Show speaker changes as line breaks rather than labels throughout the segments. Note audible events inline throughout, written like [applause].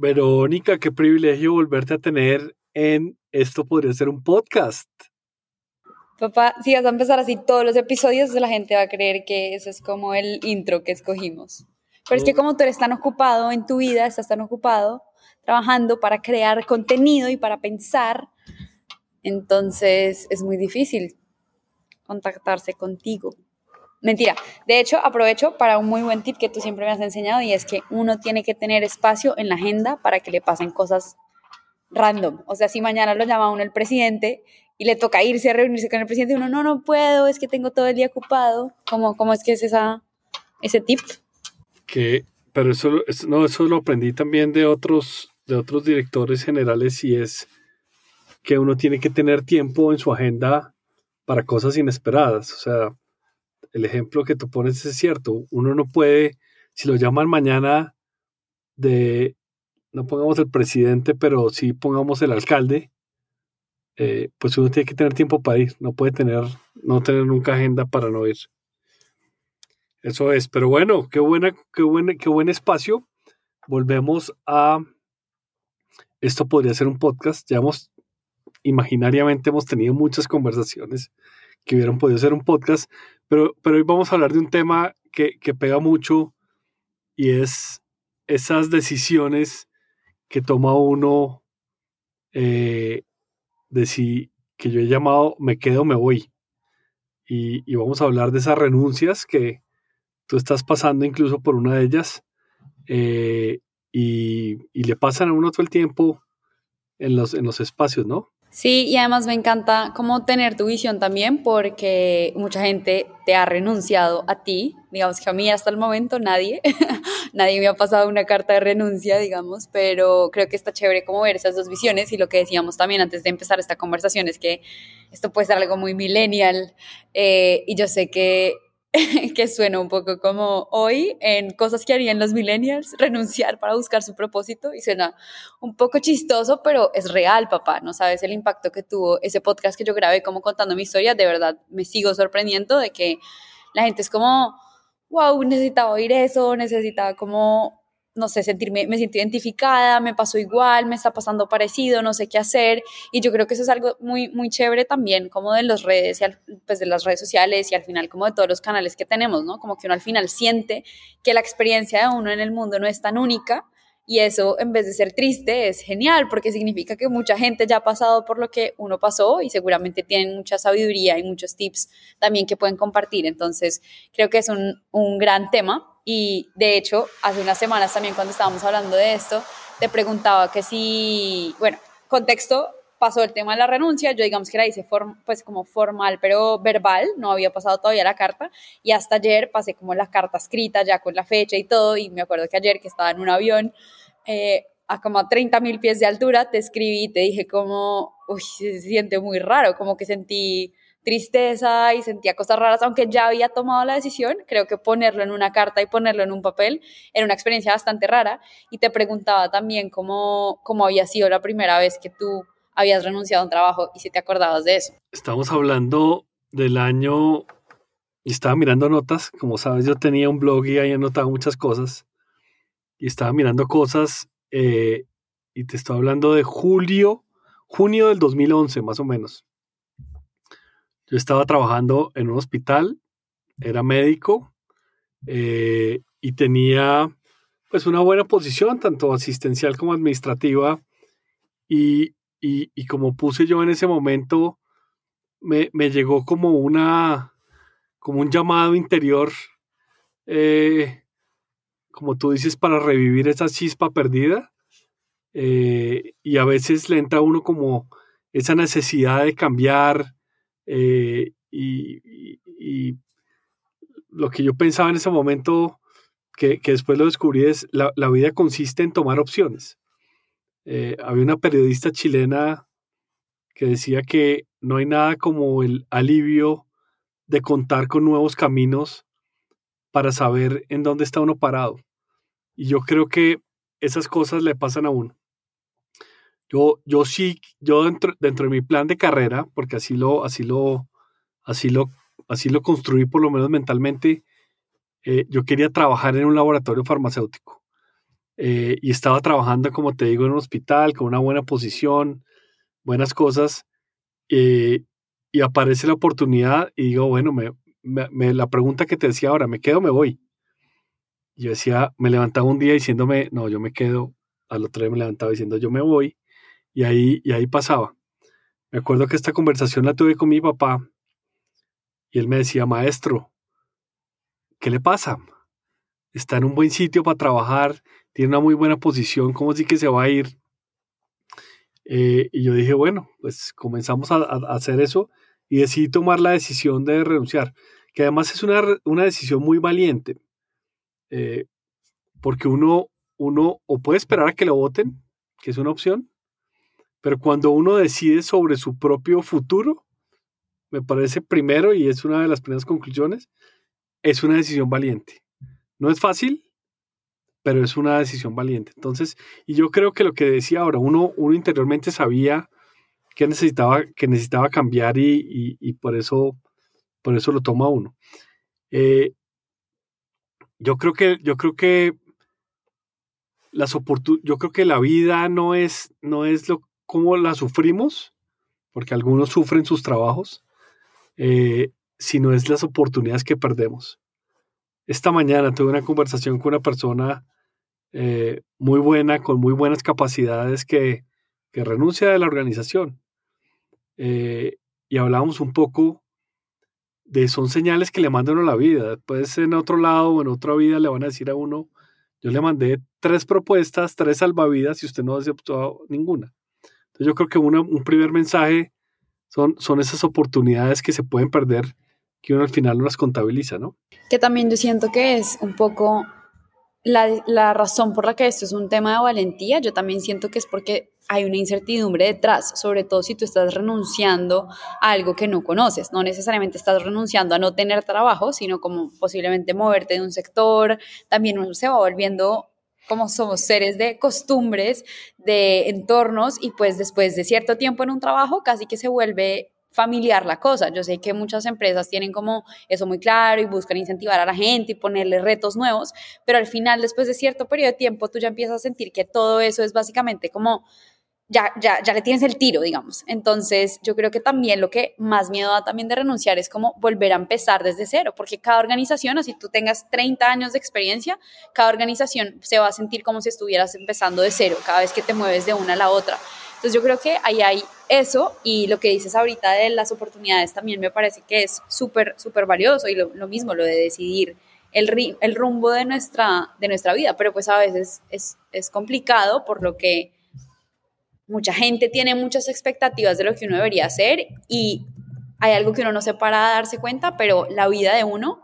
Verónica, qué privilegio volverte a tener en Esto podría ser un podcast.
Papá, si vas a empezar así todos los episodios, la gente va a creer que eso es como el intro que escogimos. Pero es que como tú eres tan ocupado en tu vida, estás tan ocupado trabajando para crear contenido y para pensar, entonces es muy difícil contactarse contigo. Mentira. De hecho, aprovecho para un muy buen tip que tú siempre me has enseñado y es que uno tiene que tener espacio en la agenda para que le pasen cosas random. O sea, si mañana lo llama uno el presidente y le toca irse a reunirse con el presidente, uno no, no puedo, es que tengo todo el día ocupado. ¿Cómo, cómo es que es esa, ese tip?
Que, pero eso, no, eso lo aprendí también de otros, de otros directores generales y es que uno tiene que tener tiempo en su agenda para cosas inesperadas. O sea, el ejemplo que tú pones es cierto. Uno no puede, si lo llaman mañana de, no pongamos el presidente, pero sí pongamos el alcalde, eh, pues uno tiene que tener tiempo para ir. No puede tener, no tener nunca agenda para no ir. Eso es. Pero bueno, qué buena, qué buen, qué buen espacio. Volvemos a. Esto podría ser un podcast. Ya hemos, imaginariamente hemos tenido muchas conversaciones que hubieran podido ser un podcast, pero, pero hoy vamos a hablar de un tema que, que pega mucho y es esas decisiones que toma uno eh, de si que yo he llamado me quedo me voy. Y, y, vamos a hablar de esas renuncias que tú estás pasando incluso por una de ellas eh, y, y, le pasan a uno todo el tiempo en los, en los espacios, ¿no?
Sí, y además me encanta como tener tu visión también porque mucha gente te ha renunciado a ti, digamos que a mí hasta el momento nadie, [laughs] nadie me ha pasado una carta de renuncia, digamos, pero creo que está chévere como ver esas dos visiones y lo que decíamos también antes de empezar esta conversación es que esto puede ser algo muy millennial eh, y yo sé que [laughs] que suena un poco como hoy en cosas que harían los millennials, renunciar para buscar su propósito y suena un poco chistoso, pero es real, papá, no sabes el impacto que tuvo ese podcast que yo grabé como contando mi historia, de verdad me sigo sorprendiendo de que la gente es como, wow, necesitaba oír eso, necesitaba como no sé, sentirme, me siento identificada, me pasó igual, me está pasando parecido, no sé qué hacer. Y yo creo que eso es algo muy, muy chévere también, como de las redes, pues de las redes sociales y al final como de todos los canales que tenemos, ¿no? Como que uno al final siente que la experiencia de uno en el mundo no es tan única y eso, en vez de ser triste, es genial porque significa que mucha gente ya ha pasado por lo que uno pasó y seguramente tienen mucha sabiduría y muchos tips también que pueden compartir. Entonces, creo que es un, un gran tema. Y de hecho, hace unas semanas también cuando estábamos hablando de esto, te preguntaba que si, bueno, contexto, pasó el tema de la renuncia, yo digamos que la hice pues como formal, pero verbal, no había pasado todavía la carta, y hasta ayer pasé como la carta escrita ya con la fecha y todo, y me acuerdo que ayer que estaba en un avión, eh, a como a 30 mil pies de altura, te escribí y te dije como, uy, se siente muy raro, como que sentí tristeza y sentía cosas raras, aunque ya había tomado la decisión, creo que ponerlo en una carta y ponerlo en un papel era una experiencia bastante rara y te preguntaba también cómo, cómo había sido la primera vez que tú habías renunciado a un trabajo y si te acordabas de eso.
Estamos hablando del año y estaba mirando notas, como sabes yo tenía un blog y ahí anotaba muchas cosas y estaba mirando cosas eh, y te estoy hablando de julio, junio del 2011 más o menos. Yo estaba trabajando en un hospital, era médico eh, y tenía pues una buena posición, tanto asistencial como administrativa. Y, como puse yo en ese momento, me, llegó como una, como un llamado interior, eh, como tú dices, para revivir esa chispa perdida. Eh, y a veces le entra a uno como esa necesidad de cambiar, eh, y, lo que yo pensaba en ese momento, que, después lo descubrí, es la, la vida consiste en tomar opciones. Eh, había una periodista chilena que decía que no hay nada como el alivio de contar con nuevos caminos para saber en dónde está uno parado. Y yo creo que esas cosas le pasan a uno. Yo, yo sí, yo dentro, dentro de mi plan de carrera, porque así lo, así lo, así lo, así lo construí por lo menos mentalmente, eh, yo quería trabajar en un laboratorio farmacéutico. Eh, y estaba trabajando, como te digo, en un hospital con una buena posición, buenas cosas, eh, y aparece la oportunidad y digo, bueno, me, me, la pregunta que te decía ahora, ¿me quedo o me voy? yo decía, me levantaba un día diciéndome, no, yo me quedo, al otro día me levantaba diciendo, yo me voy, y ahí, y ahí pasaba. Me acuerdo que esta conversación la tuve con mi papá y él me decía, maestro, ¿qué le pasa? Está en un buen sitio para trabajar, tiene una muy buena posición, ¿cómo sí que se va a ir? Eh, y yo dije, bueno, pues comenzamos a, hacer eso y decidí tomar la decisión de renunciar, que además es una, una decisión muy valiente, eh, porque uno, uno o puede esperar a que lo voten, que es una opción, pero cuando uno decide sobre su propio futuro, me parece primero, y es una de las primeras conclusiones, es una decisión valiente. No es fácil, pero es una decisión valiente. Entonces, y yo creo que lo que decía ahora, uno, uno interiormente sabía que necesitaba, que necesitaba cambiar y, por, eso, por eso lo toma uno. Eh, yo creo que, yo creo que las yo creo que la vida no es, no es lo como la sufrimos, porque algunos sufren sus trabajos, eh, sino es las oportunidades que perdemos. Esta mañana tuve una conversación con una persona eh, muy buena, con muy buenas capacidades que, renuncia de la organización. Eh, y hablábamos un poco de son señales que le mandan a la vida. Después en otro lado o en otra vida le van a decir a uno, yo le mandé tres propuestas, tres salvavidas y usted no aceptó ninguna. Entonces yo creo que un primer mensaje son, son esas oportunidades que se pueden perder que uno al final no las contabiliza, ¿no?
Que también yo siento que es un poco la, la, razón por la que esto es un tema de valentía, yo también siento que es porque hay una incertidumbre detrás, sobre todo si tú estás renunciando a algo que no conoces. No necesariamente estás renunciando a no tener trabajo, sino como posiblemente moverte de un sector. También uno se va volviendo como somos seres de costumbres, de entornos y pues después de cierto tiempo en un trabajo casi que se vuelve familiar la cosa. Yo sé que muchas empresas tienen como eso muy claro y buscan incentivar a la gente y ponerle retos nuevos, pero al final, después de cierto periodo de tiempo, tú ya empiezas a sentir que todo eso es básicamente como ya, ya, ya le tienes el tiro, digamos. Entonces, yo creo que también lo que más miedo da también de renunciar es como volver a empezar desde cero, porque cada organización, así tú tengas 30 años de experiencia, cada organización se va a sentir como si estuvieras empezando de cero cada vez que te mueves de una a la otra. Entonces, yo creo que ahí hay eso y lo que dices ahorita de las oportunidades también me parece que es súper, súper valioso y lo, mismo, lo de decidir el, el rumbo de nuestra, de nuestra vida, pero pues a veces es, es complicado por lo que mucha gente tiene muchas expectativas de lo que uno debería hacer y hay algo que uno no se para a darse cuenta, pero la vida de uno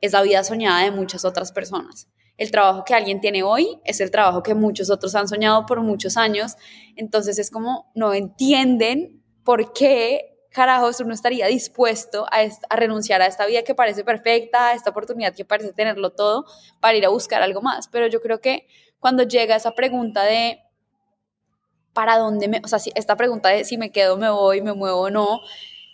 es la vida soñada de muchas otras personas. El trabajo que alguien tiene hoy es el trabajo que muchos otros han soñado por muchos años. Entonces es como no entienden por qué carajos uno estaría dispuesto a, a, renunciar a esta vida que parece perfecta, a esta oportunidad que parece tenerlo todo, para ir a buscar algo más. Pero yo creo que cuando llega esa pregunta de para dónde me, o sea, si esta pregunta de si me quedo, me voy, me muevo o no,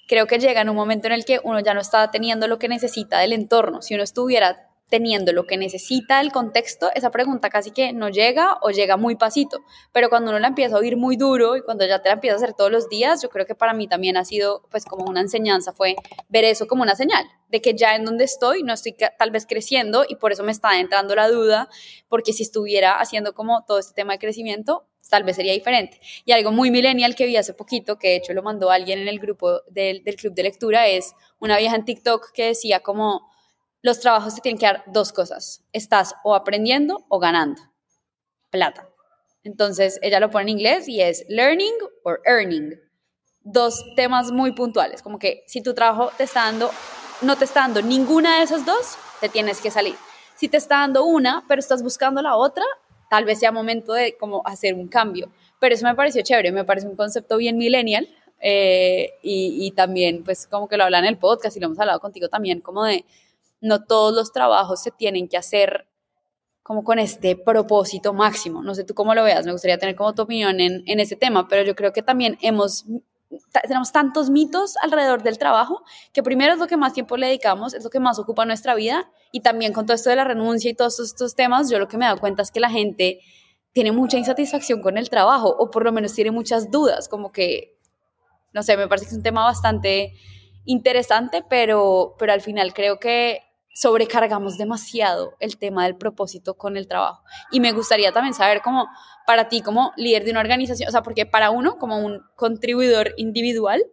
creo que llega en un momento en el que uno ya no está teniendo lo que necesita del entorno. Si uno estuviera teniendo lo que necesita el contexto, esa pregunta casi que no llega o llega muy pasito. Pero cuando uno la empieza a oír muy duro y cuando ya te la empieza a hacer todos los días, yo creo que para mí también ha sido pues como una enseñanza, fue ver eso como una señal de que ya en donde estoy no estoy tal vez creciendo y por eso me está entrando la duda, porque si estuviera haciendo como todo este tema de crecimiento, tal vez sería diferente. Y algo muy millennial que vi hace poquito, que de hecho lo mandó alguien en el grupo del, del club de lectura, es una vieja en TikTok que decía como los trabajos te tienen que dar dos cosas. Estás o aprendiendo o ganando. Plata. Entonces, ella lo pone en inglés y es learning or earning. Dos temas muy puntuales, como que si tu trabajo te está dando, no te está dando ninguna de esas dos, te tienes que salir. Si te está dando una, pero estás buscando la otra, tal vez sea momento de como hacer un cambio. Pero eso me pareció chévere, me parece un concepto bien millennial eh, y, también pues como que lo hablan en el podcast y lo hemos hablado contigo también, como de no todos los trabajos se tienen que hacer como con este propósito máximo. No sé tú cómo lo veas, me gustaría tener como tu opinión en, en ese tema, pero yo creo que también tenemos tantos mitos alrededor del trabajo que primero es lo que más tiempo le dedicamos, es lo que más ocupa nuestra vida y también con todo esto de la renuncia y todos estos temas, yo lo que me he cuenta es que la gente tiene mucha insatisfacción con el trabajo o por lo menos tiene muchas dudas, como que, no sé, me parece que es un tema bastante interesante, pero, pero al final creo que sobrecargamos demasiado el tema del propósito con el trabajo. Y me gustaría también saber cómo, para ti como líder de una organización, o sea, porque para uno como un contribuidor individual,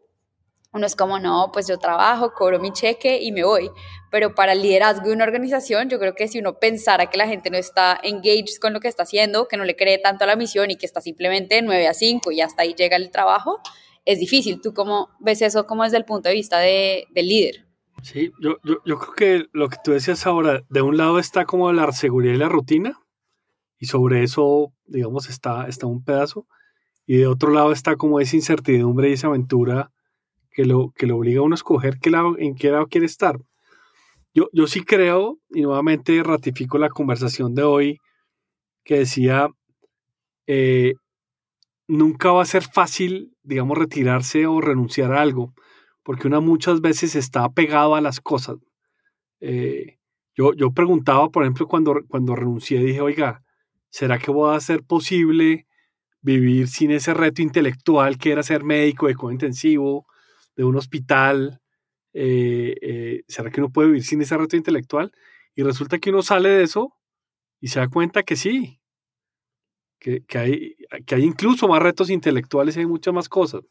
uno es como, no, pues yo trabajo, cobro mi cheque y me voy. Pero para el liderazgo de una organización, yo creo que si uno pensara que la gente no está engaged con lo que está haciendo, que no le cree tanto a la misión y que está simplemente de 9 a 5 y hasta ahí llega el trabajo, es difícil. ¿Tú cómo ves eso como desde el punto de vista de, del líder?
Sí, yo, yo, yo, creo que lo que tú decías ahora, de un lado está como la seguridad y la rutina, y sobre eso, digamos, está, está un pedazo, y de otro lado está como esa incertidumbre y esa aventura que lo, que lo obliga a uno a escoger qué lado, en qué lado quiere estar. Yo, yo sí creo, y nuevamente ratifico la conversación de hoy, que decía, eh, nunca va a ser fácil, digamos, retirarse o renunciar a algo porque uno muchas veces está pegado a las cosas. Eh, yo, yo preguntaba, por ejemplo, cuando, cuando renuncié, dije, oiga, ¿será que va a ser posible vivir sin ese reto intelectual que era ser médico de intensivo de un hospital? Eh, eh, ¿Será que uno puede vivir sin ese reto intelectual? Y resulta que uno sale de eso y se da cuenta que sí, que, que, hay, que hay incluso más retos intelectuales y hay muchas más cosas.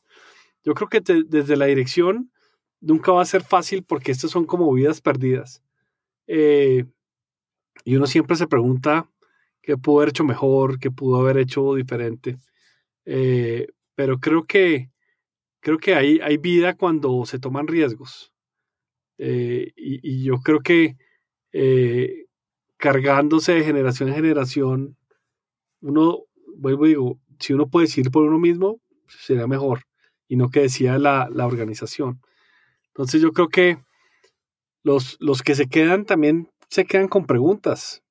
Yo creo que desde la dirección nunca va a ser fácil porque estas son como vidas perdidas. Eh, y uno siempre se pregunta qué pudo haber hecho mejor, qué pudo haber hecho diferente. Eh, pero creo que, creo que hay, hay vida cuando se toman riesgos. Eh, y, yo creo que cargándose de generación en generación, uno, vuelvo y digo, si uno puede decir por uno mismo, sería mejor y no que decía la, la organización. Entonces yo creo que los, los que se quedan también se quedan con preguntas.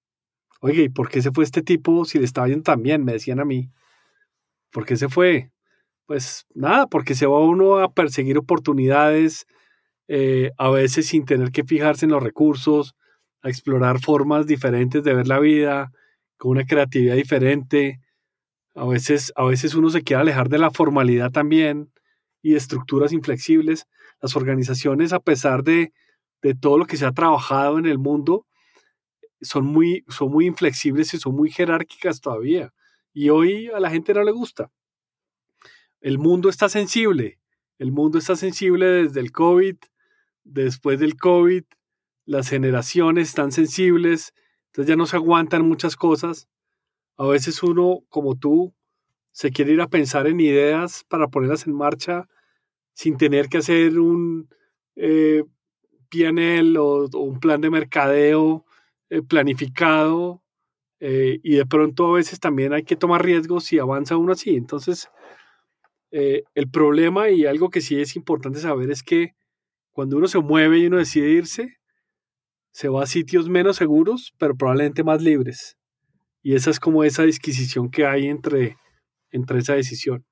Oye, ¿y por qué se fue este tipo si le estaba yendo tan bien? Me decían a mí. ¿Por qué se fue? Pues nada, porque se va uno a perseguir oportunidades, eh, a veces sin tener que fijarse en los recursos, a explorar formas diferentes de ver la vida, con una creatividad diferente. A veces, a veces uno se quiere alejar de la formalidad también y de estructuras inflexibles. Las organizaciones, a pesar de, todo lo que se ha trabajado en el mundo, son muy, son muy inflexibles y son muy jerárquicas todavía. Y hoy a la gente no le gusta. El mundo está sensible. El mundo está sensible desde el COVID, después del COVID. Las generaciones están sensibles. Entonces ya no se aguantan muchas cosas. A veces uno, como tú, se quiere ir a pensar en ideas para ponerlas en marcha sin tener que hacer un eh, PNL o, un plan de mercadeo eh, planificado. Eh, y de pronto a veces también hay que tomar riesgos si avanza uno así. Entonces, eh, el problema y algo que sí es importante saber es que cuando uno se mueve y uno decide irse, se va a sitios menos seguros, pero probablemente más libres. Y esa es como esa disquisición que hay entre, entre esa decisión.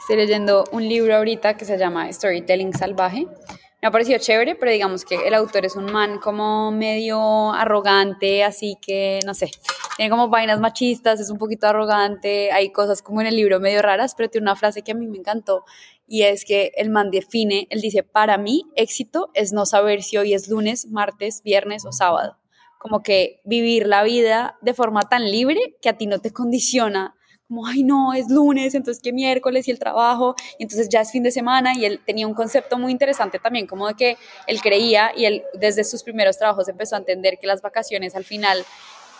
Estoy leyendo un libro ahorita que se llama Storytelling Salvaje. Me ha parecido chévere, pero digamos que el autor es un man como medio arrogante, así que no sé, tiene como vainas machistas, es un poquito arrogante, hay cosas como en el libro medio raras, pero tiene una frase que a mí me encantó y es que el man define, él dice, para mí éxito es no saber si hoy es lunes, martes, viernes o sábado. Como que vivir la vida de forma tan libre que a ti no te condiciona como, ay no, es lunes, entonces que miércoles y el trabajo, y entonces ya es fin de semana, y él tenía un concepto muy interesante también, como de que él creía, y él desde sus primeros trabajos empezó a entender que las vacaciones al final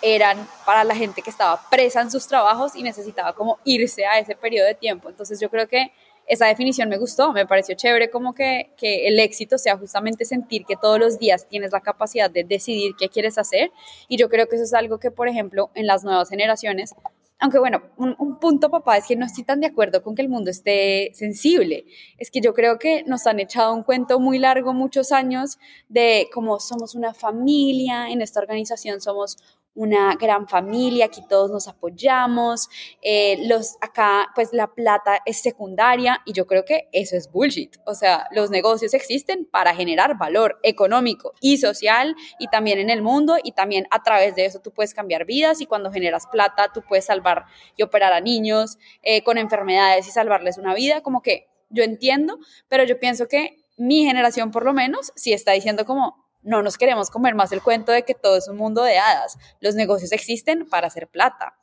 eran para la gente que estaba presa en sus trabajos y necesitaba como irse a ese periodo de tiempo. Entonces yo creo que esa definición me gustó, me pareció chévere como que, que, el éxito sea justamente sentir que todos los días tienes la capacidad de decidir qué quieres hacer. Y yo creo que eso es algo que, por ejemplo, en las nuevas generaciones aunque bueno, un, punto, papá, es que no estoy tan de acuerdo con que el mundo esté sensible. Es que yo creo que nos han echado un cuento muy largo, muchos años, de cómo somos una familia, en esta organización somos una gran familia, aquí todos nos apoyamos, eh, los, acá pues la plata es secundaria y yo creo que eso es bullshit. O sea, los negocios existen para generar valor económico y social y también en el mundo y también a través de eso tú puedes cambiar vidas y cuando generas plata tú puedes salvar y operar a niños eh, con enfermedades y salvarles una vida, como que yo entiendo, pero yo pienso que mi generación por lo menos sí está diciendo como no nos queremos comer más el cuento de que todo es un mundo de hadas. Los negocios existen para hacer plata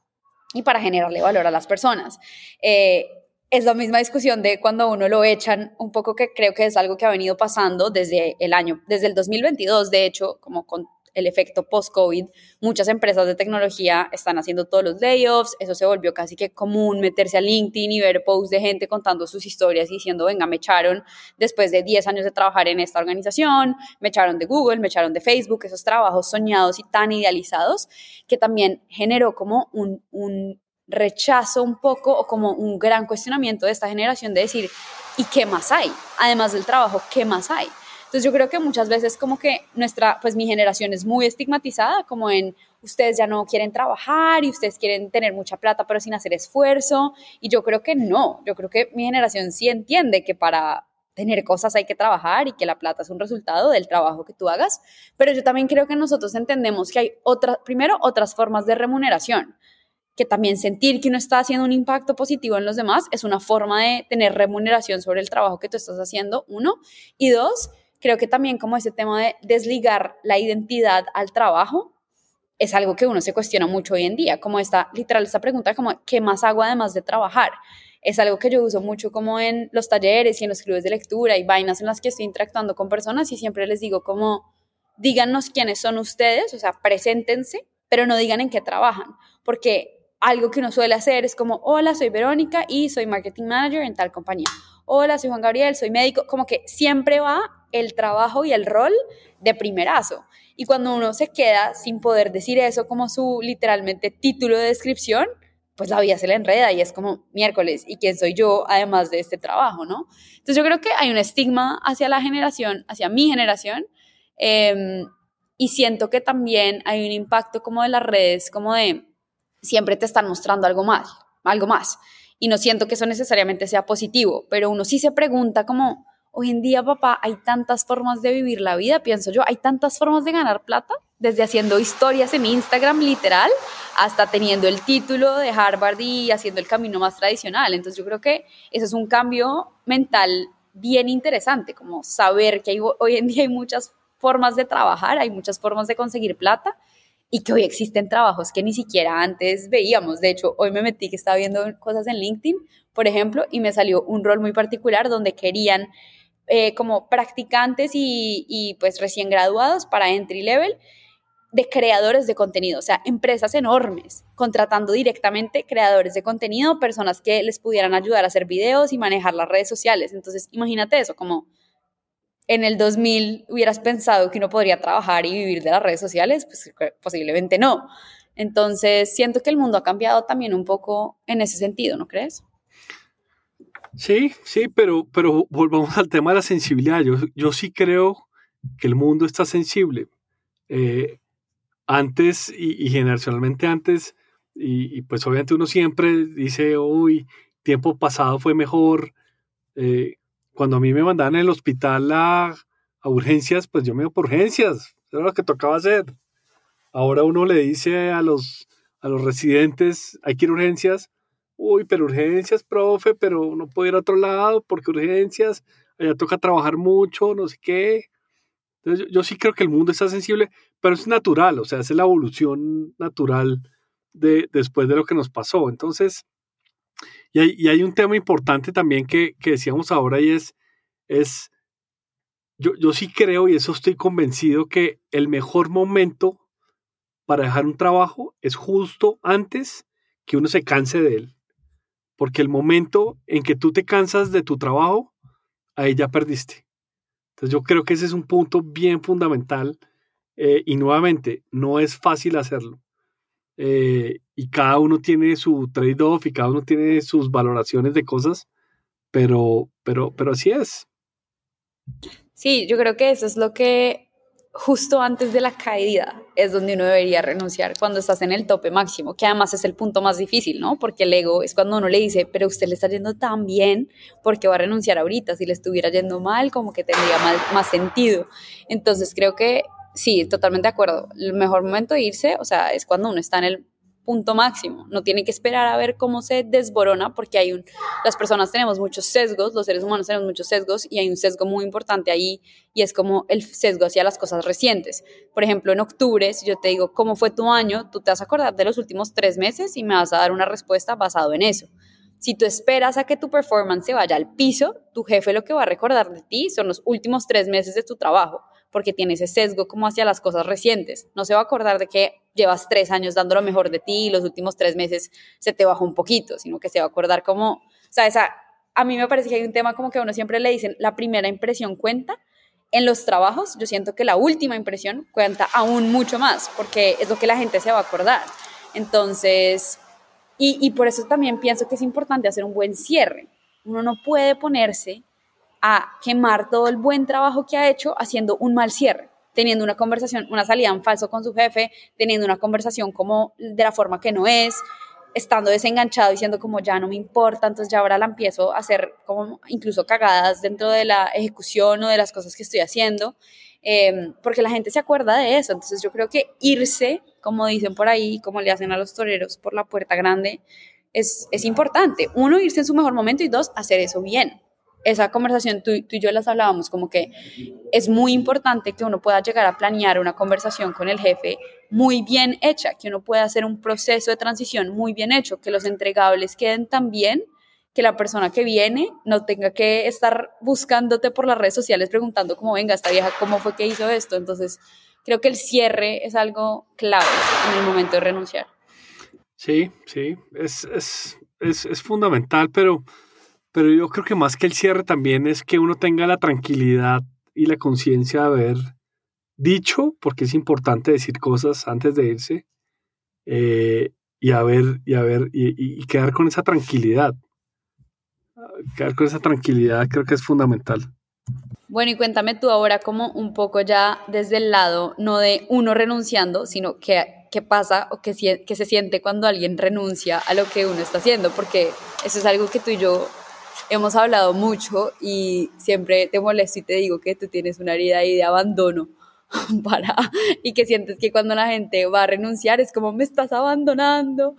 y para generarle valor a las personas. Eh, es la misma discusión de cuando uno lo echan, un poco que creo que es algo que ha venido pasando desde el año, desde el 2022, de hecho, como con el efecto post-COVID, muchas empresas de tecnología están haciendo todos los layoffs, eso se volvió casi que común meterse a LinkedIn y ver posts de gente contando sus historias y diciendo, venga, me echaron después de 10 años de trabajar en esta organización, me echaron de Google, me echaron de Facebook, esos trabajos soñados y tan idealizados, que también generó como un, un rechazo un poco o como un gran cuestionamiento de esta generación de decir, ¿y qué más hay? Además del trabajo, ¿qué más hay? Entonces yo creo que muchas veces como que nuestra, pues mi generación es muy estigmatizada, como en ustedes ya no quieren trabajar y ustedes quieren tener mucha plata pero sin hacer esfuerzo. Y yo creo que no, yo creo que mi generación sí entiende que para tener cosas hay que trabajar y que la plata es un resultado del trabajo que tú hagas, pero yo también creo que nosotros entendemos que hay otras, primero, otras formas de remuneración que también sentir que uno está haciendo un impacto positivo en los demás es una forma de tener remuneración sobre el trabajo que tú estás haciendo, uno. Y dos, creo que también como ese tema de desligar la identidad al trabajo es algo que uno se cuestiona mucho hoy en día, como esta, literal, esta pregunta como, ¿qué más hago además de trabajar? Es algo que yo uso mucho como en los talleres y en los clubes de lectura y vainas en las que estoy interactuando con personas y siempre les digo como, díganos quiénes son ustedes, o sea, preséntense, pero no digan en qué trabajan, porque algo que uno suele hacer es como, hola, soy Verónica y soy marketing manager en tal compañía. Hola, soy Juan Gabriel, soy médico, como que siempre va el trabajo y el rol de primerazo. Y cuando uno se queda sin poder decir eso como su literalmente título de descripción, pues la vida se le enreda y es como miércoles, ¿y quién soy yo además de este trabajo, no? Entonces yo creo que hay un estigma hacia la generación, hacia mi generación, em, y siento que también hay un impacto como de las redes, como de siempre te están mostrando algo más, algo más. Y no siento que eso necesariamente sea positivo, pero uno sí se pregunta como, Hoy en día, papá, hay tantas formas de vivir la vida, pienso yo, hay tantas formas de ganar plata, desde haciendo historias en Instagram literal hasta teniendo el título de Harvard y haciendo el camino más tradicional. Entonces yo creo que eso es un cambio mental bien interesante, como saber que hoy en día hay muchas formas de trabajar, hay muchas formas de conseguir plata y que hoy existen trabajos que ni siquiera antes veíamos. De hecho, hoy me metí que estaba viendo cosas en LinkedIn, por ejemplo, y me salió un rol muy particular donde querían eh, como practicantes y, pues recién graduados para entry level de creadores de contenido, o sea, empresas enormes, contratando directamente creadores de contenido, personas que les pudieran ayudar a hacer videos y manejar las redes sociales. Entonces, imagínate eso, como en el 2000 hubieras pensado que uno podría trabajar y vivir de las redes sociales, pues posiblemente no. Entonces, siento que el mundo ha cambiado también un poco en ese sentido, ¿no crees?
Sí, sí, pero, pero volvamos al tema de la sensibilidad. Yo, yo sí creo que el mundo está sensible. Eh, antes y, generacionalmente antes, y, pues obviamente uno siempre dice, uy, tiempo pasado fue mejor. Eh, cuando a mí me mandaban el hospital a, a, urgencias, pues yo me iba por urgencias, era lo que tocaba hacer. Ahora uno le dice a los, a los residentes, hay que ir a urgencias, uy, pero urgencias, profe, pero no puedo ir a otro lado porque urgencias, allá toca trabajar mucho, no sé qué. Entonces, yo, sí creo que el mundo está sensible, pero es natural, o sea, es la evolución natural de, después de lo que nos pasó. Entonces, y hay, y hay un tema importante también que, que, decíamos ahora y es, es yo, yo sí creo y eso estoy convencido que el mejor momento para dejar un trabajo es justo antes que uno se canse de él. Porque el momento en que tú te cansas de tu trabajo, ahí ya perdiste. Entonces yo creo que ese es un punto bien fundamental eh, y nuevamente no es fácil hacerlo. Eh, y cada uno tiene su trade-off y cada uno tiene sus valoraciones de cosas, pero, pero, pero así es.
Sí, yo creo que eso es lo que justo antes de la caída es donde uno debería renunciar, cuando estás en el tope máximo, que además es el punto más difícil, ¿no? Porque el ego es cuando uno le dice, pero usted le está yendo tan bien, ¿por qué va a renunciar ahorita? Si le estuviera yendo mal, como que tendría más sentido. Entonces creo que sí, totalmente de acuerdo. El mejor momento de irse, o sea, es cuando uno está en el punto máximo. No tiene que esperar a ver cómo se desborona porque hay un, las personas tenemos muchos sesgos, los seres humanos tenemos muchos sesgos y hay un sesgo muy importante ahí y es como el sesgo hacia las cosas recientes. Por ejemplo, en octubre, si yo te digo cómo fue tu año, tú te vas a acordar de los últimos tres meses y me vas a dar una respuesta basado en eso. Si tú esperas a que tu performance se vaya al piso, tu jefe lo que va a recordar de ti son los últimos tres meses de tu trabajo porque tiene ese sesgo como hacia las cosas recientes. No se va a acordar de que llevas tres años dando lo mejor de ti y los últimos tres meses se te bajó un poquito, sino que se va a acordar como, o sea, esa, a mí me parece que hay un tema como que a uno siempre le dicen, la primera impresión cuenta. En los trabajos, yo siento que la última impresión cuenta aún mucho más, porque es lo que la gente se va a acordar. Entonces, y, y por eso también pienso que es importante hacer un buen cierre. Uno no puede ponerse a quemar todo el buen trabajo que ha hecho haciendo un mal cierre, teniendo una conversación, una salida en falso con su jefe, teniendo una conversación como de la forma que no es, estando desenganchado diciendo como ya no me importa, entonces ya ahora la empiezo a hacer como incluso cagadas dentro de la ejecución o de las cosas que estoy haciendo, em, porque la gente se acuerda de eso, entonces yo creo que irse, como dicen por ahí, como le hacen a los toreros por la puerta grande, es, es importante. Uno, irse en su mejor momento y dos, hacer eso bien esa conversación tú, y yo las hablábamos como que es muy importante que uno pueda llegar a planear una conversación con el jefe muy bien hecha, que uno pueda hacer un proceso de transición muy bien hecho, que los entregables queden tan bien que la persona que viene no tenga que estar buscándote por las redes sociales preguntando cómo venga esta vieja, cómo fue que hizo esto. Entonces, creo que el cierre es algo clave en el momento de renunciar.
Sí, sí, es, es, es, es fundamental, pero pero yo creo que más que el cierre también es que uno tenga la tranquilidad y la conciencia de haber dicho, porque es importante decir cosas antes de irse, eh, y a ver, y a ver, y, quedar con esa tranquilidad. Quedar con esa tranquilidad creo que es fundamental.
Bueno, y cuéntame tú ahora como un poco ya desde el lado, no de uno renunciando, sino que qué pasa o qué se siente cuando alguien renuncia a lo que uno está haciendo, porque eso es algo que tú y yo hemos hablado mucho y siempre te molesto y te digo que tú tienes una herida ahí de abandono [laughs] para y que sientes que cuando la gente va a renunciar es como me estás abandonando,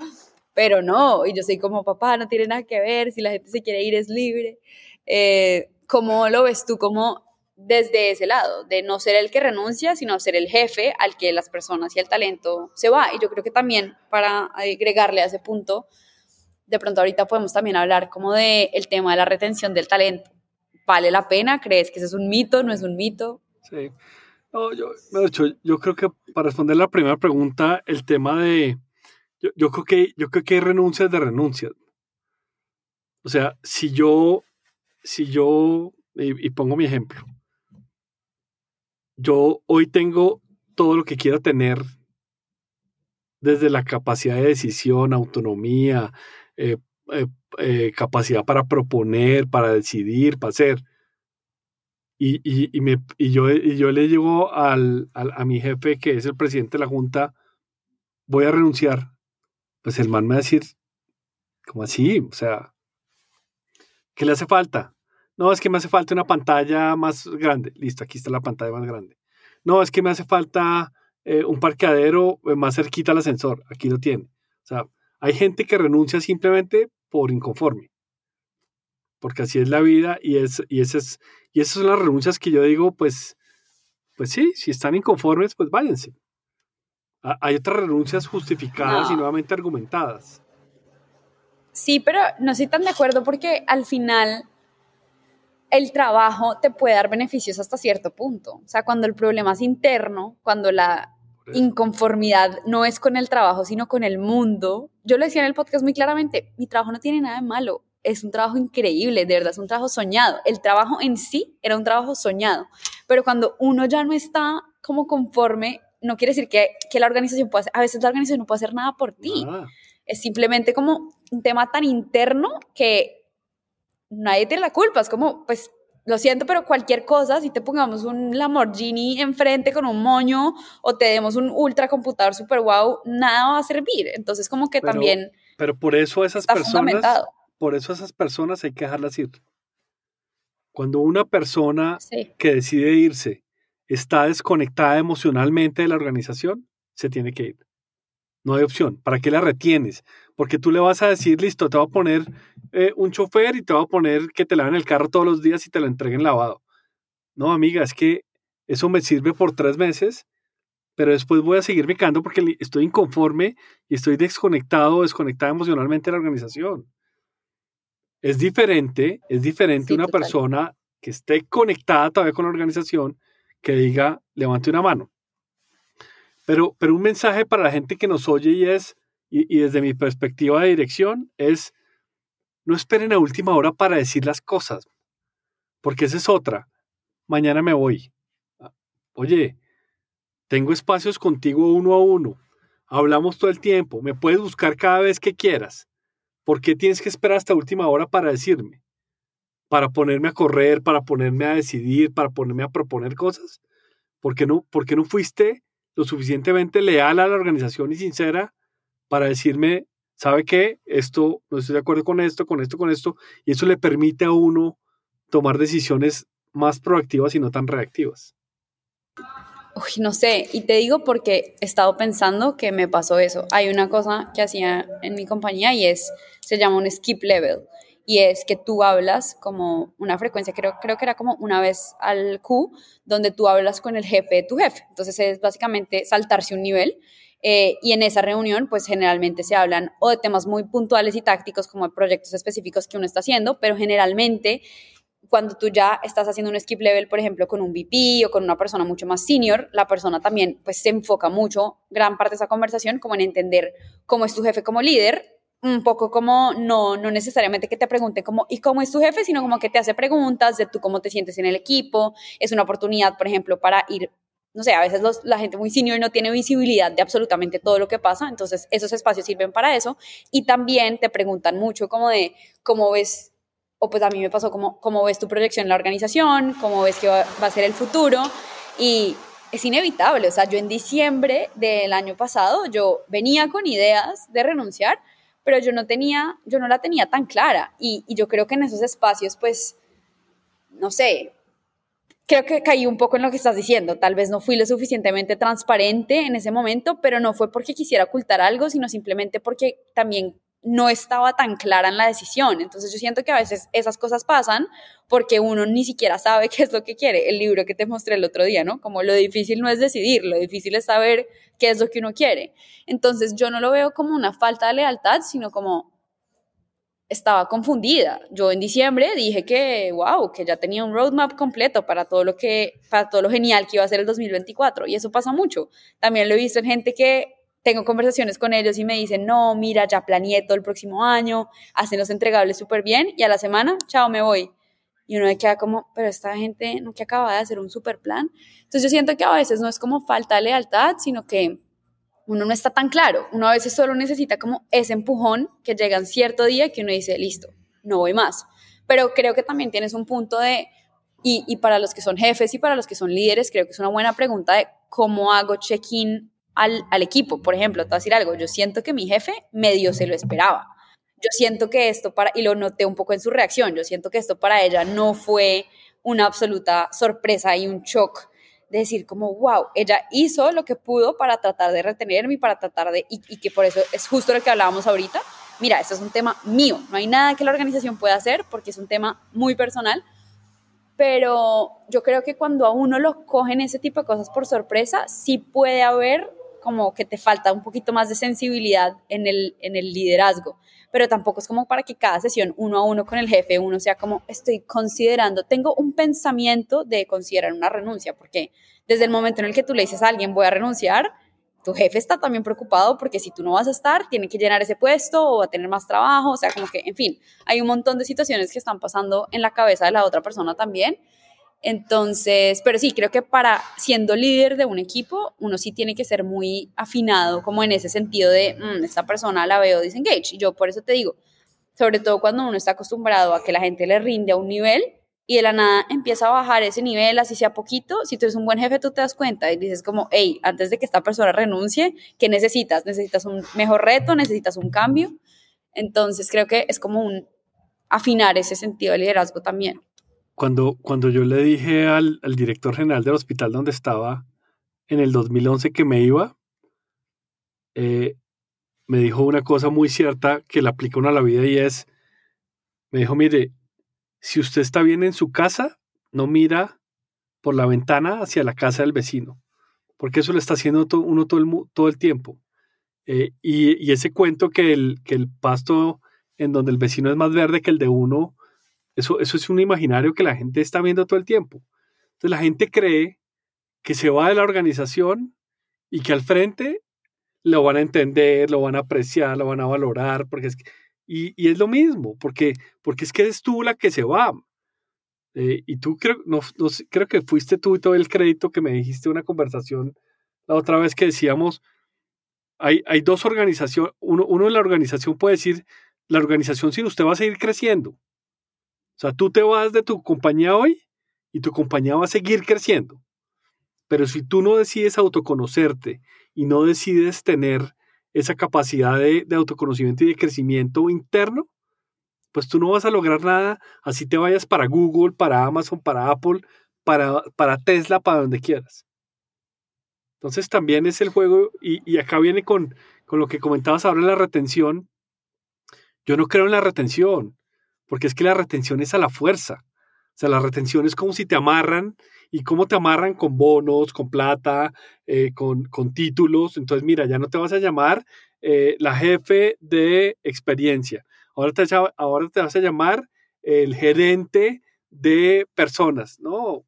pero no, y yo soy como papá, no tiene nada que ver, si la gente se quiere ir es libre. Eh, ¿Cómo lo ves tú como desde ese lado, de no ser el que renuncia, sino ser el jefe al que las personas y el talento se va? Y yo creo que también para agregarle a ese punto, de pronto ahorita podemos también hablar como de el tema de la retención del talento. ¿Vale la pena? ¿Crees que eso es un mito? ¿No es un mito?
Sí. No, yo, yo creo que para responder la primera pregunta, el tema de, yo, creo que, yo creo que hay renuncias de renuncias. O sea, si yo, si yo, y, y pongo mi ejemplo, yo hoy tengo todo lo que quiero tener desde la capacidad de decisión, autonomía, eh, eh, eh, capacidad para proponer, para decidir, para hacer. Y, y, me, y, yo, y yo le digo al, a mi jefe, que es el presidente de la Junta, voy a renunciar. Pues el man me va a decir, ¿cómo así? O sea, ¿qué le hace falta? No, es que me hace falta una pantalla más grande. Listo, aquí está la pantalla más grande. No, es que me hace falta un parqueadero más cerquita al ascensor. Aquí lo tiene. O sea, hay gente que renuncia simplemente por inconforme, porque así es la vida y, es, y, esas, y esas son las renuncias que yo digo, pues, pues sí, si están inconformes, pues váyanse. Hay otras renuncias justificadas y nuevamente argumentadas.
Sí, pero no estoy tan de acuerdo porque al final el trabajo te puede dar beneficios hasta cierto punto. O sea, cuando el problema es interno, cuando la inconformidad no es con el trabajo, sino con el mundo. Yo lo decía en el podcast muy claramente, mi trabajo no tiene nada de malo, es un trabajo increíble, de verdad, es un trabajo soñado. El trabajo en sí era un trabajo soñado, pero cuando uno ya no está como conforme, no quiere decir que, que la organización pueda hacer, a veces la organización no puede hacer nada por ti. Es simplemente como un tema tan interno que nadie tiene la culpa, es como, pues lo siento, pero cualquier cosa, si te pongamos un Lamborghini enfrente con un moño o te demos un ultracomputador super wow, nada va a servir. Entonces, como que también.
Pero por eso esas personas. Por eso esas personas hay que dejarlas ir. Cuando una persona que decide irse está desconectada emocionalmente de la organización, se tiene que ir. No hay opción. ¿Para qué la retienes? Porque tú le vas a decir, listo, te voy a poner eh, un chofer y te voy a poner que te laven el carro todos los días y te lo entreguen lavado. No, amiga, es que eso me sirve por tres meses, pero después voy a seguir quedando porque estoy inconforme y estoy desconectado, desconectada emocionalmente de la organización. Es diferente, es diferente una persona que esté conectada todavía con la organización que diga, levante una mano. Pero, pero un mensaje para la gente que nos oye y es, y, desde mi perspectiva de dirección, es no esperen a última hora para decir las cosas, porque esa es otra. Mañana me voy. Oye, tengo espacios contigo uno a uno. Hablamos todo el tiempo. Me puedes buscar cada vez que quieras. ¿Por qué tienes que esperar hasta última hora para decirme? ¿Para ponerme a correr, para ponerme a decidir, para ponerme a proponer cosas? ¿Por qué no, por qué no fuiste lo suficientemente leal a la organización y sincera para decirme, ¿sabe qué? Esto, no estoy de acuerdo con esto, con esto, con esto, y eso le permite a uno tomar decisiones más proactivas y no tan reactivas.
Uy, no sé, y te digo porque he estado pensando que me pasó eso. Hay una cosa que hacía en mi compañía y es, se llama un skip level y es que tú hablas como una frecuencia, creo, creo que era como una vez al Q, donde tú hablas con el jefe de tu jefe. Entonces es básicamente saltarse un nivel. Eh, y en esa reunión, pues generalmente se hablan o de temas muy puntuales y tácticos, como proyectos específicos que uno está haciendo, pero generalmente cuando tú ya estás haciendo un skip level, por ejemplo, con un VP o con una persona mucho más senior, la persona también pues se enfoca mucho, gran parte de esa conversación, como en entender cómo es tu jefe como líder, un poco como, no, no necesariamente que te pregunte como, ¿y cómo es tu jefe? Sino como que te hace preguntas de tú cómo te sientes en el equipo. Es una oportunidad, por ejemplo, para ir, no sé, a veces la gente muy senior no tiene visibilidad de absolutamente todo lo que pasa, entonces esos espacios sirven para eso. Y también te preguntan mucho como de, ¿cómo ves? O pues a mí me pasó como, ¿cómo ves tu proyección en la organización? ¿Cómo ves que va, a ser el futuro? Y es inevitable, o sea, yo en diciembre del año pasado, yo venía con ideas de renunciar, pero yo no tenía, yo no la tenía tan clara y yo creo que en esos espacios, pues, no sé, creo que caí un poco en lo que estás diciendo. Tal vez no fui lo suficientemente transparente en ese momento, pero no fue porque quisiera ocultar algo, sino simplemente porque también no estaba tan clara en la decisión. Entonces yo siento que a veces esas cosas pasan porque uno ni siquiera sabe [laughs] qué es lo que quiere. El libro que te mostré el otro día, ¿no? Como lo difícil no es decidir, lo difícil es saber qué es lo que uno quiere. Entonces yo no lo veo como una falta de lealtad, sino como estaba confundida. Yo en diciembre dije que, wow, que ya tenía un roadmap completo para todo lo que, para todo lo genial que iba a ser el 2024. Y eso pasa mucho. También lo he visto en gente que tengo conversaciones con ellos y me dicen, no, mira, ya planeé todo el próximo año, hacen los entregables súper bien y a la semana, chao, me voy. Y uno me queda como, pero esta gente no que acaba de hacer un super plan. Entonces yo siento que a veces no es como falta de lealtad, sino que uno no está tan claro. Uno a veces solo necesita como ese empujón que llega en cierto día que uno dice, listo, no voy más. Pero creo que también tienes un punto de, y, y para los que son jefes y para los que son líderes, creo que es una buena pregunta de cómo hago check-in al, al, equipo. Por ejemplo, te voy a decir algo, yo siento que mi jefe medio se lo esperaba. Yo siento que esto para, y lo noté un poco en su reacción, yo siento que esto para ella no fue una absoluta sorpresa y un shock de decir como, wow, ella hizo lo que pudo para tratar de retenerme y para tratar de, y, y que por eso es justo lo que hablábamos ahorita. Mira, esto es un tema mío, no hay nada que la organización pueda hacer porque es un tema muy personal, pero yo creo que cuando a uno lo cogen ese tipo de cosas por sorpresa, sí puede haber como que te falta un poquito más de sensibilidad en el, en el liderazgo, pero tampoco es como para que cada sesión uno a uno con el jefe uno sea como estoy considerando, tengo un pensamiento de considerar una renuncia, porque desde el momento en el que tú le dices a alguien voy a renunciar, tu jefe está también preocupado porque si tú no vas a estar, tiene que llenar ese puesto o va a tener más trabajo, o sea, como que, en fin, hay un montón de situaciones que están pasando en la cabeza de la otra persona también entonces, pero sí, creo que para siendo líder de un equipo, uno sí tiene que ser muy afinado, como en ese sentido de, mm, esta persona la veo disengage. Y yo por eso te digo, sobre todo cuando uno está acostumbrado a que la gente le rinde a un nivel, y de la nada empieza a bajar ese nivel, así sea poquito, si tú eres un buen jefe, tú te das cuenta y dices como, hey, antes de que esta persona renuncie, ¿qué necesitas? ¿Necesitas un mejor reto? ¿Necesitas un cambio? Entonces creo que es como un afinar ese sentido de liderazgo también.
Cuando, cuando yo le dije al, al director general del hospital donde estaba en el 2011 que me iba, eh, me dijo una cosa muy cierta que la aplica uno a la vida y es, me dijo, mire, si usted está bien en su casa, no mira por la ventana hacia la casa del vecino, porque eso lo está haciendo uno todo el, todo el tiempo. Eh, y, ese cuento que el, que el pasto en donde el vecino es más verde que el de uno, eso, eso es un imaginario que la gente está viendo todo el tiempo. Entonces la gente cree que se va de la organización y que al frente lo van a entender, lo van a apreciar, lo van a valorar, porque es que y, es lo mismo, porque, porque es que eres tú la que se va. Eh, y tú creo, no, creo que fuiste tú y todo el crédito que me dijiste una conversación la otra vez que decíamos, hay, hay dos organizaciones, uno, uno en la organización puede decir, la organización sin usted va a seguir creciendo. Sea, tú te vas de tu compañía hoy y tu compañía va a seguir creciendo. Pero si tú no decides autoconocerte y no decides tener esa capacidad de, autoconocimiento y de crecimiento interno, pues tú no vas a lograr nada así te vayas para Google, para Amazon, para Apple, para, para Tesla, para donde quieras. Entonces también es el juego, y, acá viene con, con lo que comentabas ahora, la retención. Yo no creo en la retención, porque es que la retención es a la fuerza. O sea, la retención es como si te amarran y cómo te amarran con bonos, con plata, eh, con, con, títulos. Entonces, mira, ya no te vas a llamar eh, la jefe de experiencia. Ahora te, ahora te vas a llamar el gerente de personas, ¿no? O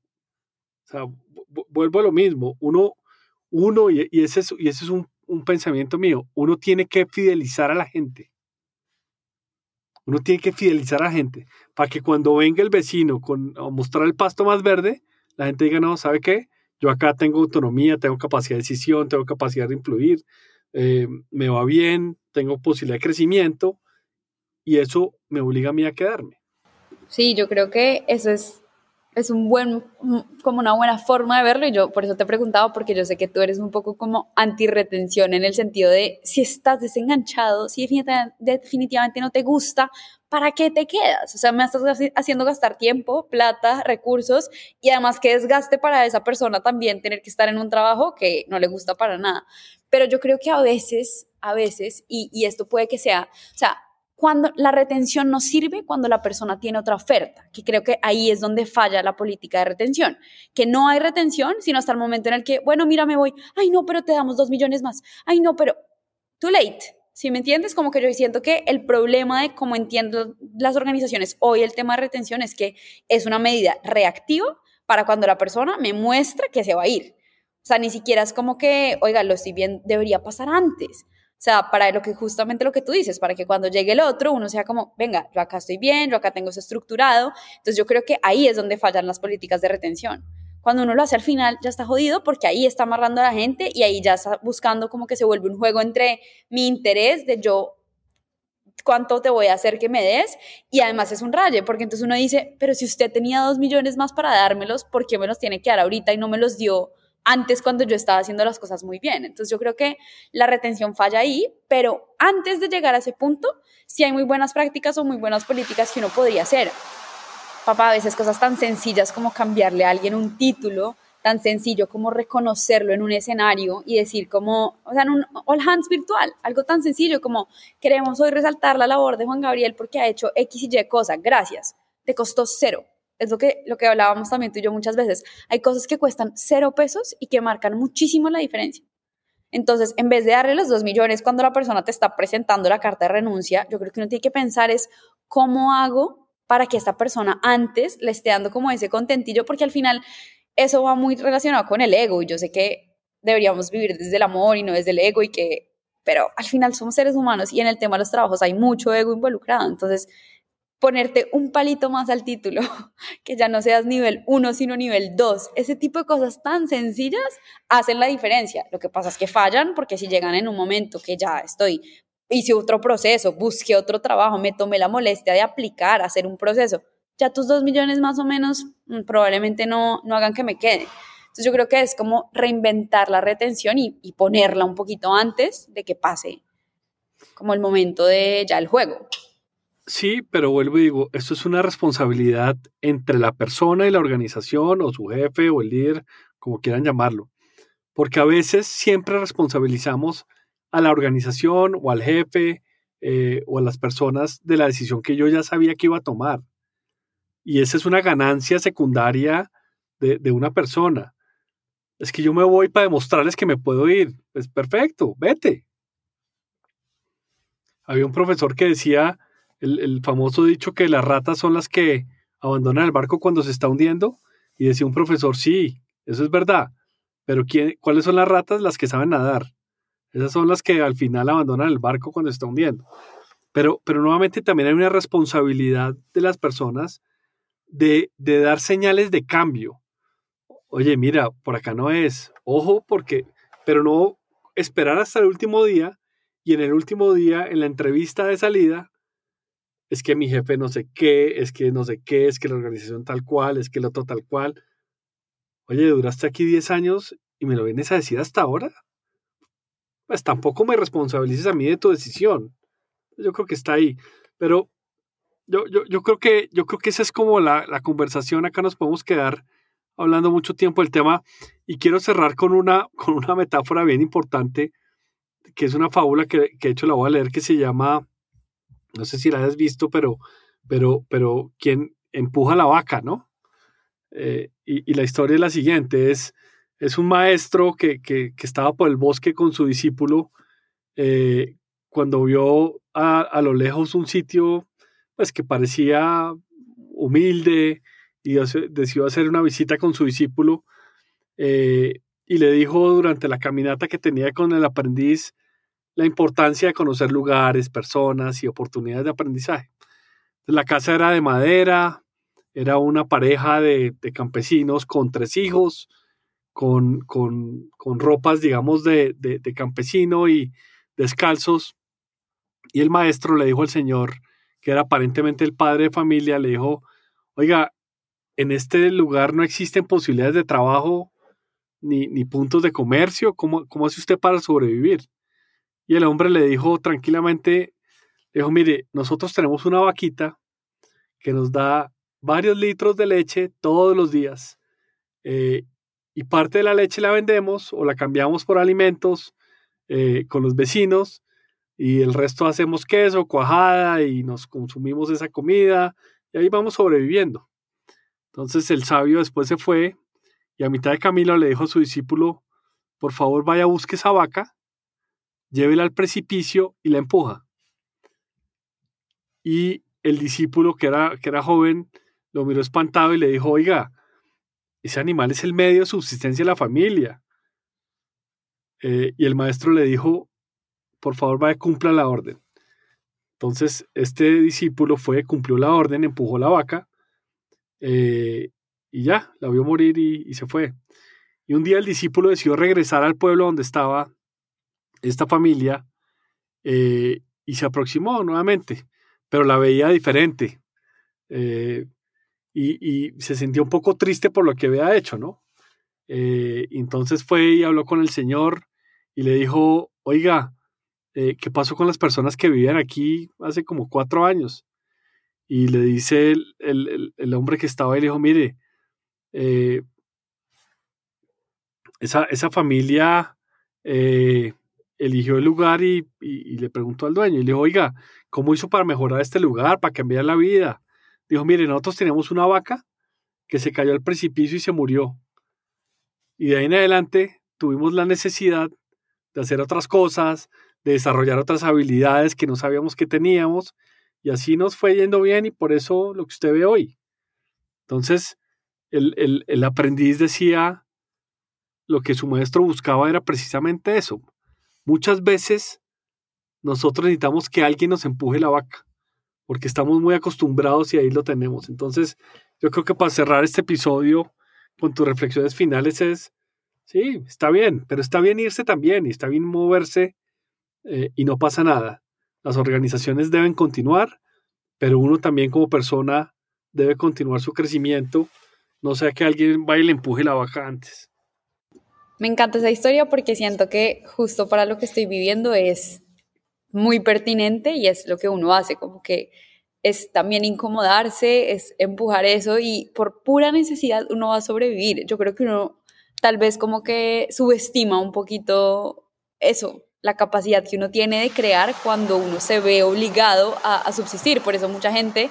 sea, vuelvo a lo mismo. Uno, uno y, ese es, y ese es un, un pensamiento mío, uno tiene que fidelizar a la gente. Uno tiene que fidelizar a gente para que cuando venga el vecino con, a mostrar el pasto más verde, la gente diga, no, ¿sabe qué? Yo acá tengo autonomía, tengo capacidad de decisión, tengo capacidad de influir, eh, me va bien, tengo posibilidad de crecimiento y eso me obliga a mí a quedarme.
Sí, yo creo que eso es, es un buen, como una buena forma de verlo y yo por eso te he preguntado porque yo sé que tú eres un poco como anti-retención en el sentido de si estás desenganchado, si definitivamente no te gusta, ¿para qué te quedas? O sea, me estás haciendo gastar tiempo, plata, recursos y además que desgaste para esa persona también tener que estar en un trabajo que no le gusta para nada. Pero yo creo que a veces, a veces, y, y esto puede que sea, o sea, cuando la retención no sirve cuando la persona tiene otra oferta, que creo que ahí es donde falla la política de retención, que no hay retención, sino hasta el momento en el que, bueno, mira, me voy, ay no, pero te damos dos millones más, ay no, pero too late, ¿Sí me entiendes? Como que yo siento que el problema de cómo entiendo las organizaciones hoy el tema de retención es que es una medida reactiva para cuando la persona me muestra que se va a ir. O sea, ni siquiera es como que, oiga, lo estoy bien, debería pasar antes. O sea, para lo que justamente lo que tú dices, para que cuando llegue el otro uno sea como, venga, yo acá estoy bien, yo acá tengo eso estructurado. Entonces yo creo que ahí es donde fallan las políticas de retención cuando uno lo hace al final ya está jodido porque ahí está amarrando a la gente y ahí ya está buscando como que se vuelve un juego entre mi interés de yo cuánto te voy a hacer que me des y además es un raye porque entonces uno dice, pero si usted tenía dos millones más para dármelos, ¿por qué me los tiene que dar ahorita y no me los dio antes cuando yo estaba haciendo las cosas muy bien? Entonces yo creo que la retención falla ahí, pero antes de llegar a ese punto, sí hay muy buenas prácticas o muy buenas políticas que uno podría hacer papá, a veces cosas tan sencillas como cambiarle a alguien un título, tan sencillo como reconocerlo en un escenario y decir como, o sea, en un all hands virtual, algo tan sencillo como queremos hoy resaltar la labor de Juan Gabriel porque ha hecho X y Y cosa, gracias, te costó cero. Es lo que, lo que hablábamos también tú y yo muchas veces. Hay cosas que cuestan cero pesos y que marcan muchísimo la diferencia. Entonces, en vez de darle los dos millones cuando la persona te está presentando la carta de renuncia, yo creo que uno tiene que pensar es cómo hago para que esta persona antes le esté dando como ese contentillo, porque al final eso va muy relacionado con el ego y yo sé que deberíamos vivir desde el amor y no desde el ego y que, pero al final somos seres humanos y en el tema de los trabajos hay mucho ego involucrado, entonces ponerte un palito más al título, [laughs] que ya no seas nivel 1 sino nivel 2, ese tipo de cosas tan sencillas hacen la diferencia. Lo que pasa es que fallan porque si llegan en un momento que ya estoy hice otro proceso, busqué otro trabajo, me tomé la molestia de aplicar, hacer un proceso. ya tus dos millones más o menos mm, probablemente no, no hagan que me quede. Entonces yo creo que es como reinventar la retención y ponerla un poquito antes de que pase como el momento de ya el juego.
Sí, pero vuelvo y digo, esto es una responsabilidad entre la persona y la organización o su jefe o el líder, como quieran llamarlo. Porque a veces siempre responsabilizamos a la organización o al jefe eh, o a las personas de la decisión que yo ya sabía que iba a tomar. Y esa es una ganancia secundaria de, de una persona. Es que yo me voy para demostrarles que me puedo ir. Es perfecto, vete. Había un profesor que decía el, famoso dicho que las ratas son las que abandonan el barco cuando se está hundiendo. Y decía un profesor, sí, eso es verdad. Pero ¿quién, ¿cuáles son las ratas? Las que saben nadar. Esas son las que al final abandonan el barco cuando se está hundiendo. Pero, pero nuevamente también hay una responsabilidad de las personas de, de dar señales de cambio. Oye, mira, por acá no es. Ojo, porque, pero no esperar hasta el último día y en el último día, en la entrevista de salida, es que mi jefe no sé qué, es que no sé qué, es que la organización tal cual, es que el otro tal cual. Oye, duraste aquí 10 años y me lo vienes a decir hasta ahora. Pues tampoco me responsabilices a mí de tu decisión. Yo creo que está ahí. Pero yo, yo, yo creo, que, yo creo que esa es como la, la, conversación. Acá nos podemos quedar hablando mucho tiempo del tema. Y quiero cerrar con una, con una metáfora bien importante, que es una fábula que, que de hecho la voy a leer, que se llama no sé si la has visto, pero, pero, pero quien empuja la vaca, ¿no? Eh, y, la historia es la siguiente, es, es un maestro que, estaba por el bosque con su discípulo, eh, cuando vio a, lo lejos un sitio pues que parecía humilde y decidió hacer una visita con su discípulo eh, y le dijo durante la caminata que tenía con el aprendiz, la importancia de conocer lugares, personas y oportunidades de aprendizaje. La casa era de madera, era una pareja de, campesinos con tres hijos, con, con, ropas, digamos, de, de, campesino y descalzos. Y el maestro le dijo al señor, que era aparentemente el padre de familia, le dijo, oiga, en este lugar no existen posibilidades de trabajo ni, ni puntos de comercio. ¿Cómo, ¿Cómo hace usted para sobrevivir? Y el hombre le dijo tranquilamente, dijo, mire, nosotros tenemos una vaquita que nos da varios litros de leche todos los días. Eh, y parte de la leche la vendemos o la cambiamos por alimentos eh, con los vecinos y el resto hacemos queso, cuajada y nos consumimos esa comida y ahí vamos sobreviviendo. Entonces el sabio después se fue y a mitad de camino le dijo a su discípulo, por favor vaya busque esa vaca llévela al precipicio y la empuja. Y el discípulo, que era, que era joven, lo miró espantado y le dijo, oiga, ese animal es el medio de subsistencia de la familia. Eh, y el maestro le dijo, por favor, vaya, cumpla la orden. Entonces, este discípulo fue, cumplió la orden, empujó la vaca eh, y ya, la vio morir y, y, se fue. Y un día el discípulo decidió regresar al pueblo donde estaba esta familia eh, y se aproximó nuevamente, pero la veía diferente eh, y, se sintió un poco triste por lo que había hecho, ¿no? Eh, entonces fue y habló con el Señor y le dijo, oiga, ¿qué pasó con las personas que vivían aquí hace como cuatro años? Y le dice el, hombre que estaba ahí, le dijo, mire, esa, esa, familia eligió el lugar y, le preguntó al dueño y le dijo, oiga, ¿cómo hizo para mejorar este lugar, para cambiar la vida? Dijo, mire, nosotros teníamos una vaca que se cayó al precipicio y se murió. Y de ahí en adelante tuvimos la necesidad de hacer otras cosas, de desarrollar otras habilidades que no sabíamos que teníamos, y así nos fue yendo bien y por eso lo que usted ve hoy. Entonces, el, el aprendiz decía, lo que su maestro buscaba era precisamente eso, Muchas veces nosotros necesitamos que alguien nos empuje la vaca, porque estamos muy acostumbrados y ahí lo tenemos. Entonces, yo creo que para cerrar este episodio con tus reflexiones finales es, sí, está bien, pero está bien irse también y está bien moverse eh, y no pasa nada. Las organizaciones deben continuar, pero uno también como persona debe continuar su crecimiento, no sea que alguien vaya y le empuje la vaca antes.
Me encanta esa historia porque siento que justo para lo que estoy viviendo es muy pertinente y es lo que uno hace, como que es también incomodarse, es empujar eso y por pura necesidad uno va a sobrevivir. Yo creo que uno tal vez como que subestima un poquito eso, la capacidad que uno tiene de crear cuando uno se ve obligado a, subsistir. Por eso mucha gente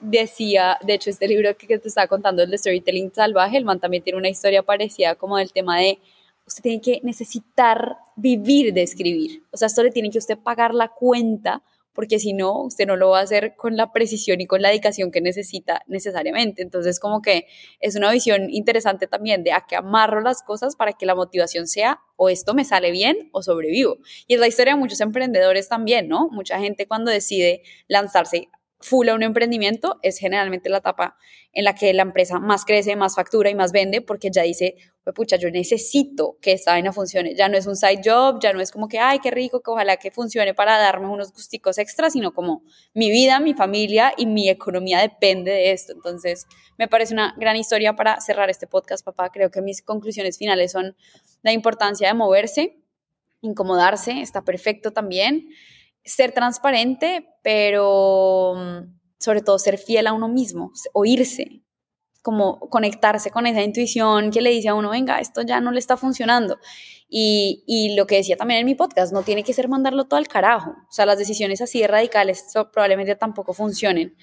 decía, de hecho este libro que te estaba contando, el de Storytelling Salvaje, el man también tiene una historia parecida como del tema de usted tiene que necesitar vivir de escribir. O sea, esto le tiene que usted pagar la cuenta porque si no, usted no lo va a hacer con la precisión y con la dedicación que necesita necesariamente. Entonces, como que es una visión interesante también de a qué amarro las cosas para que la motivación sea o esto me sale bien o sobrevivo. Y es la historia de muchos emprendedores también, ¿no? Mucha gente cuando decide lanzarse full a un emprendimiento es generalmente la etapa en la que la empresa más crece, más factura y más vende porque ya dice, pucha, yo necesito que esta vaina funcione. Ya no es un side job, ya no es como que, ay, qué rico, que ojalá que funcione para darme unos gusticos extras, sino como mi vida, mi familia y mi economía depende de esto. Entonces, me parece una gran historia para cerrar este podcast, papá. Creo que mis conclusiones finales son la importancia de moverse, incomodarse, está perfecto también ser transparente, pero mm, sobre todo ser fiel a uno mismo, oírse, como conectarse con esa intuición que le dice a uno, venga, esto ya no le está funcionando. Y, y, lo que decía también en mi podcast, no tiene que ser mandarlo todo al carajo. O sea, las decisiones así radicales probablemente tampoco funcionen.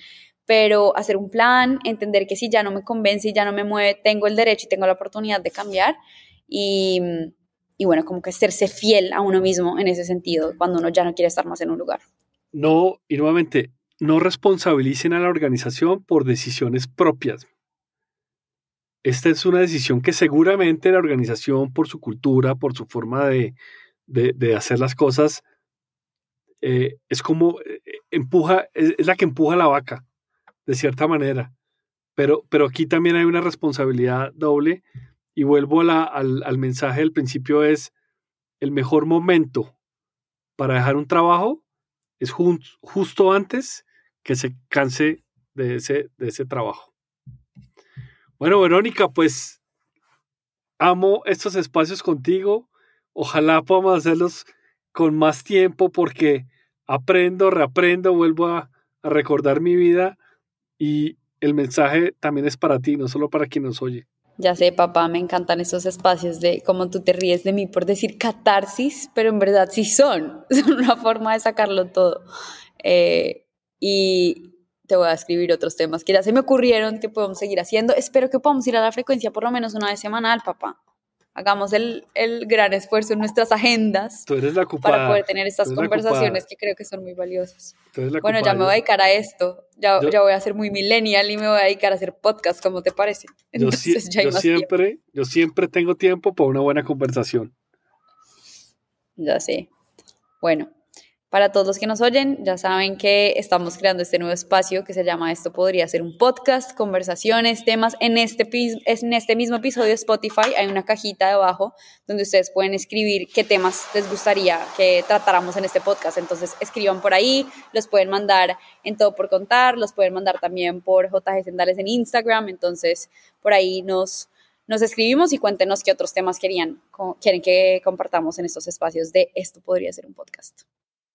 Pero hacer un plan, entender que si ya no me convence y ya no me mueve, tengo el derecho y tengo la oportunidad de cambiar. Y, mm, y bueno, como que serse fiel a uno mismo en ese sentido, cuando uno ya no quiere estar más en un lugar.
No, y nuevamente, no responsabilicen a la organización por decisiones propias. Esta es una decisión que seguramente la organización, por su cultura, por su forma de, hacer las cosas, eh, es como eh, empuja, es, la que empuja la vaca, de cierta manera. Pero, pero aquí también hay una responsabilidad doble y vuelvo al, mensaje del principio, es el mejor momento para dejar un trabajo es justo antes que se canse de ese, de ese trabajo. Bueno, Verónica, pues amo estos espacios contigo. Ojalá podamos hacerlos con más tiempo porque aprendo, reaprendo, vuelvo a, a recordar mi vida y el mensaje también es para ti, no solo para quien nos oye.
Ya sé, papá, me encantan esos espacios de como tú te ríes de mí por decir catarsis, pero en verdad sí son, [laughs] son una forma de sacarlo todo. Eh, y te voy a escribir otros temas que ya se me ocurrieron que podemos seguir haciendo. Espero que podamos ir a la frecuencia por lo menos una vez semanal, papá hagamos el, el, gran esfuerzo en nuestras agendas para poder tener estas conversaciones que creo que son muy valiosas. Bueno, ya me voy a dedicar a esto, ya, ya, voy a ser muy millennial y me voy a dedicar a hacer podcast, ¿cómo te parece?
Entonces, yo, siempre, yo siempre tengo tiempo para una buena conversación.
Ya sé. Bueno, para todos los que nos oyen, ya saben que estamos creando este nuevo espacio que se llama Esto podría ser un podcast, conversaciones, temas. En este, en este mismo episodio de Spotify hay una cajita debajo donde ustedes pueden escribir qué temas les gustaría que tratáramos en este podcast. Entonces escriban por ahí, los pueden mandar en Todo por Contar, los pueden mandar también por JG Sendales en Instagram. Entonces por ahí nos, nos escribimos y cuéntenos qué otros temas querían, quieren que compartamos en estos espacios de Esto podría ser un podcast.